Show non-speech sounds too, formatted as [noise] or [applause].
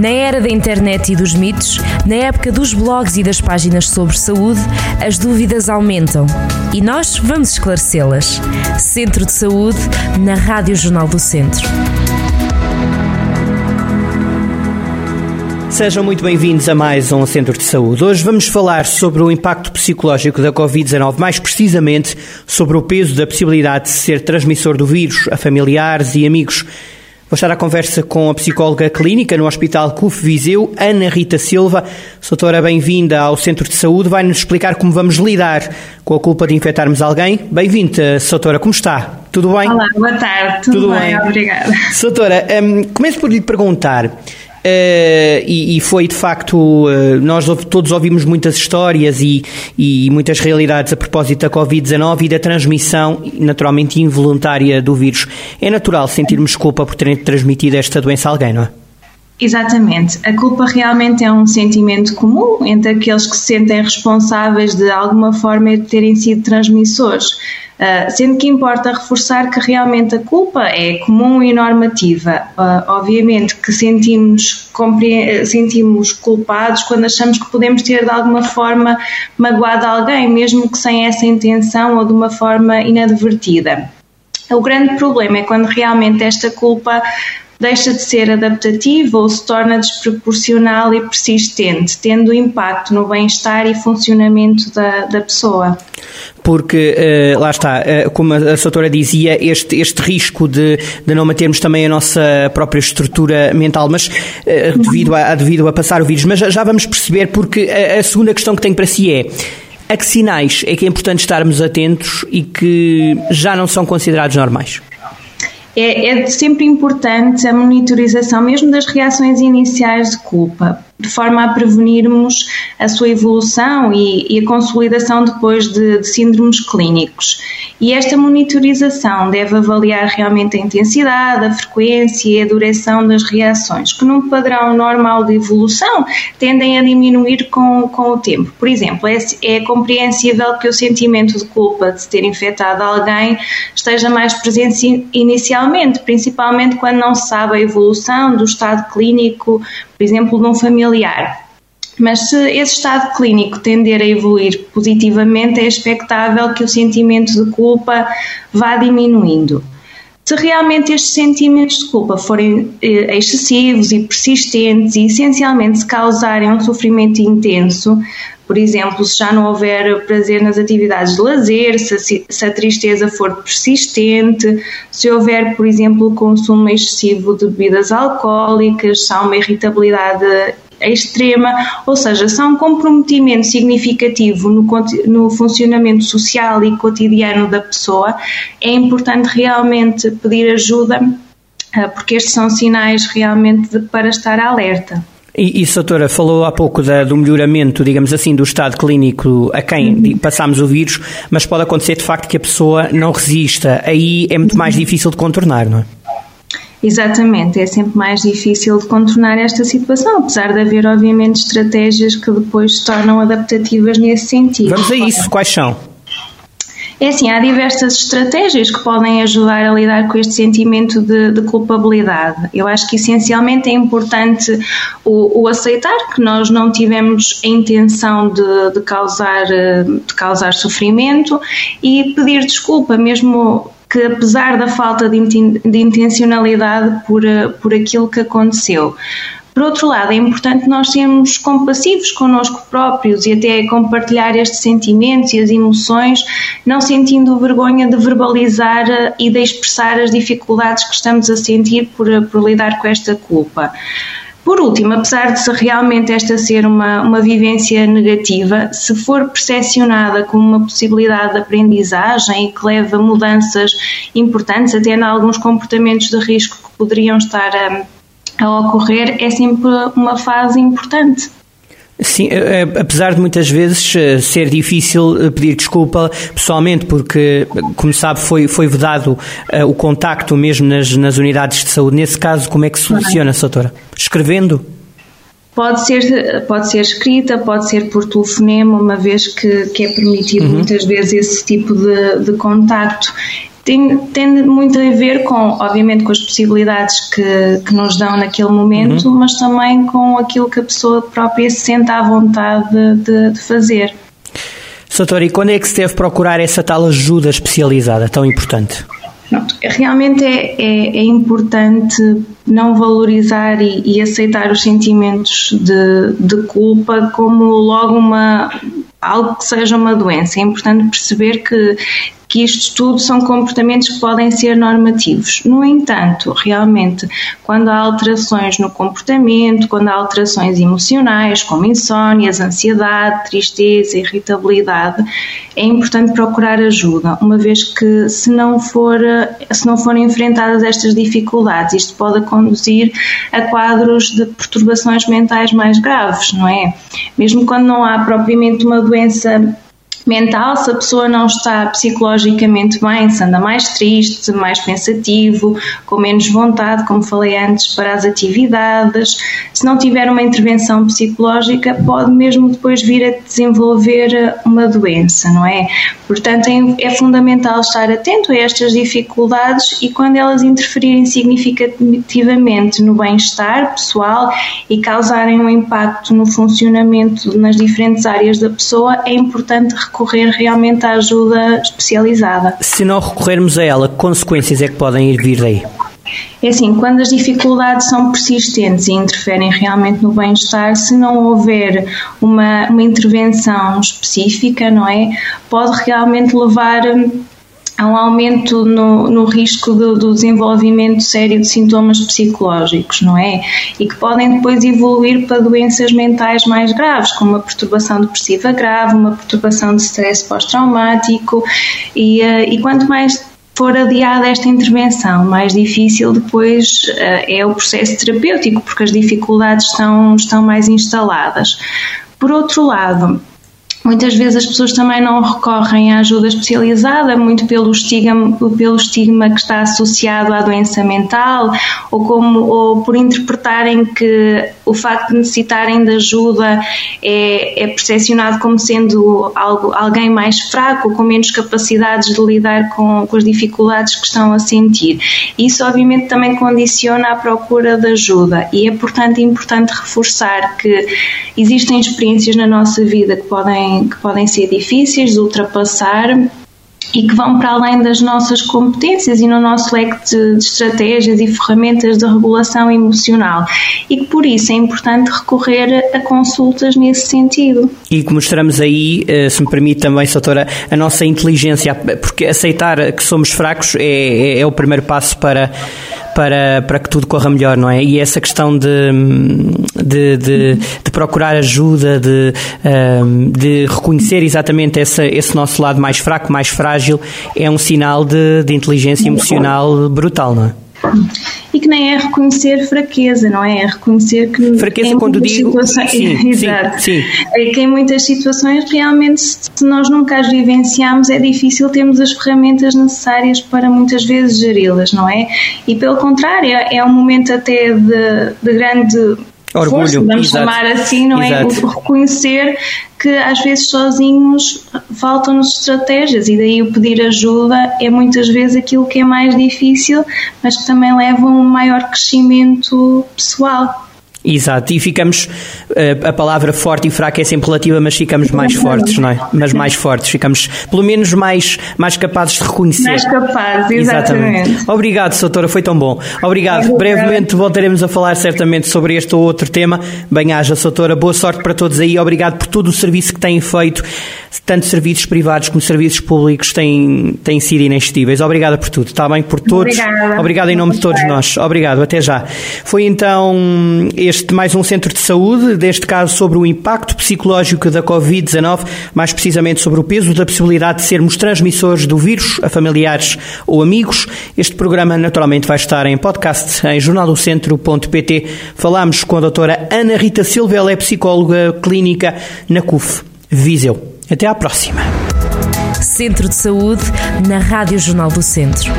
Na era da internet e dos mitos, na época dos blogs e das páginas sobre saúde, as dúvidas aumentam. E nós vamos esclarecê-las. Centro de Saúde, na Rádio Jornal do Centro. Sejam muito bem-vindos a mais um Centro de Saúde. Hoje vamos falar sobre o impacto psicológico da Covid-19, mais precisamente sobre o peso da possibilidade de ser transmissor do vírus a familiares e amigos. Vou estar à conversa com a psicóloga clínica no Hospital CUF Viseu, Ana Rita Silva. Doutora, bem-vinda ao Centro de Saúde. Vai-nos explicar como vamos lidar com a culpa de infectarmos alguém. Bem-vinda, doutora. Como está? Tudo bem? Olá, boa tarde. Tudo, Tudo bem? bem? Obrigada. Doutora, um, começo por lhe perguntar Uh, e, e, foi de facto, uh, nós todos ouvimos muitas histórias e, e muitas realidades a propósito da Covid-19 e da transmissão naturalmente involuntária do vírus. É natural sentirmos culpa por terem transmitido esta doença a alguém, não é? Exatamente. A culpa realmente é um sentimento comum entre aqueles que se sentem responsáveis de alguma forma de terem sido transmissores. Uh, sendo que importa reforçar que realmente a culpa é comum e normativa. Uh, obviamente que sentimos, sentimos culpados quando achamos que podemos ter de alguma forma magoado alguém, mesmo que sem essa intenção ou de uma forma inadvertida. O grande problema é quando realmente esta culpa deixa de ser adaptativa ou se torna desproporcional e persistente, tendo impacto no bem-estar e funcionamento da, da pessoa porque uh, lá está, uh, como a, a doutora dizia, este, este risco de, de não mantermos também a nossa própria estrutura mental, mas uh, devido, a, devido a passar o vírus. Mas já, já vamos perceber, porque a, a, segunda questão que tenho para si é. A que sinais é que é importante estarmos atentos e que já não são considerados normais? É, é sempre importante a monitorização, mesmo das reações iniciais de culpa, de forma a prevenirmos a sua evolução e, e a consolidação depois de, de, síndromes clínicos. E esta monitorização deve avaliar realmente a intensidade, a frequência e a duração das reações, que num padrão normal de evolução tendem a diminuir com, com o tempo. Por exemplo, é, é compreensível que o sentimento de culpa de ter infectado alguém esteja mais presente inicialmente, principalmente quando não se sabe a evolução do estado clínico por exemplo, de um familiar. Mas se esse estado clínico tender a evoluir positivamente, é expectável que o sentimento de culpa vá diminuindo. Se realmente estes sentimentos de culpa forem eh, excessivos e persistentes e essencialmente se causarem um sofrimento intenso, por exemplo, se já não houver prazer nas atividades de lazer, se, se a tristeza for persistente, se houver, por exemplo, consumo excessivo de bebidas alcoólicas, se há uma irritabilidade extrema, ou seja, se há um comprometimento significativo no, no, funcionamento social e cotidiano da pessoa, é importante realmente pedir ajuda, eh, porque estes são sinais realmente de, para estar alerta. E, e doutora, falou há pouco da, do melhoramento, digamos assim, do estado clínico a quem uhum. passamos o vírus, mas pode acontecer de facto que a pessoa não resista. Aí é muito mais difícil de contornar, não é? Exatamente, é sempre mais difícil de contornar esta situação, apesar de haver, obviamente, estratégias que depois se tornam adaptativas nesse sentido. Vamos a isso, quais são? É assim, há diversas estratégias que podem ajudar a lidar com este sentimento de, de culpabilidade. Eu acho que essencialmente é importante o, o, aceitar que nós não tivemos a intenção de, de, causar, de causar sofrimento e pedir desculpa, mesmo que apesar da falta de, intencionalidade por, por aquilo que aconteceu. Por outro lado, é importante nós sermos compassivos connosco próprios e até compartilhar estes sentimentos e as emoções, não sentindo vergonha de verbalizar eh, e de expressar as dificuldades que estamos a sentir por, eh, por lidar com esta culpa. Por último, apesar de realmente esta ser uma, uma vivência negativa, se for percepcionada como uma possibilidade de aprendizagem e que leva mudanças importantes, até em alguns comportamentos de risco que poderiam estar a a ocorrer é sempre uma fase importante. Sim, eh, eh, apesar de muitas vezes eh, ser difícil pedir desculpa pessoalmente, porque, como sabe, foi, foi vedado o contacto mesmo nas, nas unidades de saúde. Nesse caso, como é que se soluciona, doutora? Escrevendo? Pode ser, pode ser escrita, pode ser por telefonema, uma vez que, que é permitido uhum. muitas vezes esse tipo de, de contacto tem, tem muito a ver com, obviamente, com as possibilidades que, que nos dão naquele momento, uhum. mas também com aquilo que a pessoa própria se sente à vontade de, de fazer. Soutora, e quando é que se deve procurar essa tal ajuda especializada tão importante? Realmente é, é, é, importante não valorizar e, e aceitar os sentimentos de, de, culpa como logo uma algo que seja uma doença. É importante perceber que que isto tudo são comportamentos que podem ser normativos. No entanto, realmente, quando há alterações no comportamento, quando há alterações emocionais, como insónias, ansiedade, tristeza, irritabilidade, é importante procurar ajuda, uma vez que se não for se não forem enfrentadas estas dificuldades, isto pode conduzir a quadros de perturbações mentais mais graves, não é? Mesmo quando não há propriamente uma doença mental, se a pessoa não está psicologicamente bem, se anda mais triste, mais pensativo, com menos vontade, como falei antes, para as atividades, se não tiver uma intervenção psicológica, pode mesmo depois vir a desenvolver uma doença, não é? Portanto, é, é fundamental estar atento a estas dificuldades e quando elas interferirem significativamente no bem-estar pessoal e causarem um impacto no funcionamento nas diferentes áreas da pessoa, é importante recorrer realmente à ajuda especializada. Se não recorrermos a ela, que consequências é que podem ir vir daí? É assim, quando as dificuldades são persistentes e interferem realmente no bem-estar, se não houver uma, uma intervenção específica, não é? Pode realmente levar há um aumento no, no risco do, do, desenvolvimento sério de sintomas psicológicos, não é? E que podem depois evoluir para doenças mentais mais graves, como uma perturbação depressiva grave, uma perturbação de stress pós-traumático, e, uh, e quanto mais for adiada esta intervenção, mais difícil depois uh, é o processo terapêutico, porque as dificuldades estão, estão mais instaladas. Por outro lado, Muitas vezes as pessoas também não recorrem à ajuda especializada, muito pelo estigma, pelo estigma que está associado à doença mental, ou, como, ou por interpretarem que o facto de necessitarem de ajuda é, é percepcionado como sendo algo, alguém mais fraco, com menos capacidades de lidar com, com as dificuldades que estão a sentir. Isso, obviamente, também condiciona a procura de ajuda, e é, portanto, importante reforçar que existem experiências na nossa vida que podem que podem ser difíceis de ultrapassar e que vão para além das nossas competências e no nosso leque de, de, estratégias e ferramentas de regulação emocional e que por isso é importante recorrer a consultas nesse sentido. E que mostramos aí, eh, se me permite também, Soutora, a nossa inteligência, porque aceitar que somos fracos é, é, é o primeiro passo para para, para que tudo corra melhor, não é? E essa questão de, de, de, de procurar ajuda, de, ehm, de reconhecer exatamente essa, esse nosso lado mais fraco, mais frágil, é um sinal de, de inteligência emocional brutal, não é? E que nem é reconhecer fraqueza, não é? É reconhecer que. Fraqueza quando digo. Situações, sim, [laughs] exato. Sim, sim. É que em muitas situações, realmente, se nós nunca as vivenciamos, é difícil termos as ferramentas necessárias para muitas vezes geri-las, não é? E pelo contrário, é um momento até de, de grande Orgulho, força, vamos exato. chamar assim, não é? exato. é? O reconhecer que às vezes sozinhos faltam-nos estratégias e daí o pedir ajuda é muitas vezes aquilo que é mais difícil, mas que também leva a um maior crescimento pessoal. Exato, e ficamos, eh, a palavra forte e fraca é sempre relativa, mas ficamos mais fortes, não é? Mas mais fortes, ficamos pelo menos mais, mais capazes de reconhecer. Mais capazes, exatamente. exatamente. Obrigado, doutora, foi tão bom. Obrigado. Brevemente voltaremos a falar certamente sobre este ou outro tema. Bem-haja, doutora, boa sorte para todos aí. Obrigado por todo o serviço que têm feito, tanto serviços privados como serviços públicos têm, têm sido inestimáveis. Obrigada por tudo, está bem? Por todos. Obrigada. Obrigado em nome de todos nós. Obrigado, até já. Foi então este mais um centro de saúde, deste caso sobre o impacto psicológico da Covid-19, mais precisamente sobre o peso da possibilidade de sermos transmissores do vírus a familiares ou amigos. Este programa naturalmente vai estar em podcast em jornaldocentro.pt. Falámos com a doutora Ana Rita Silva, ela é psicóloga clínica na CUF Viseu. Até à próxima. Centro de Saúde na Rádio Jornal do Centro.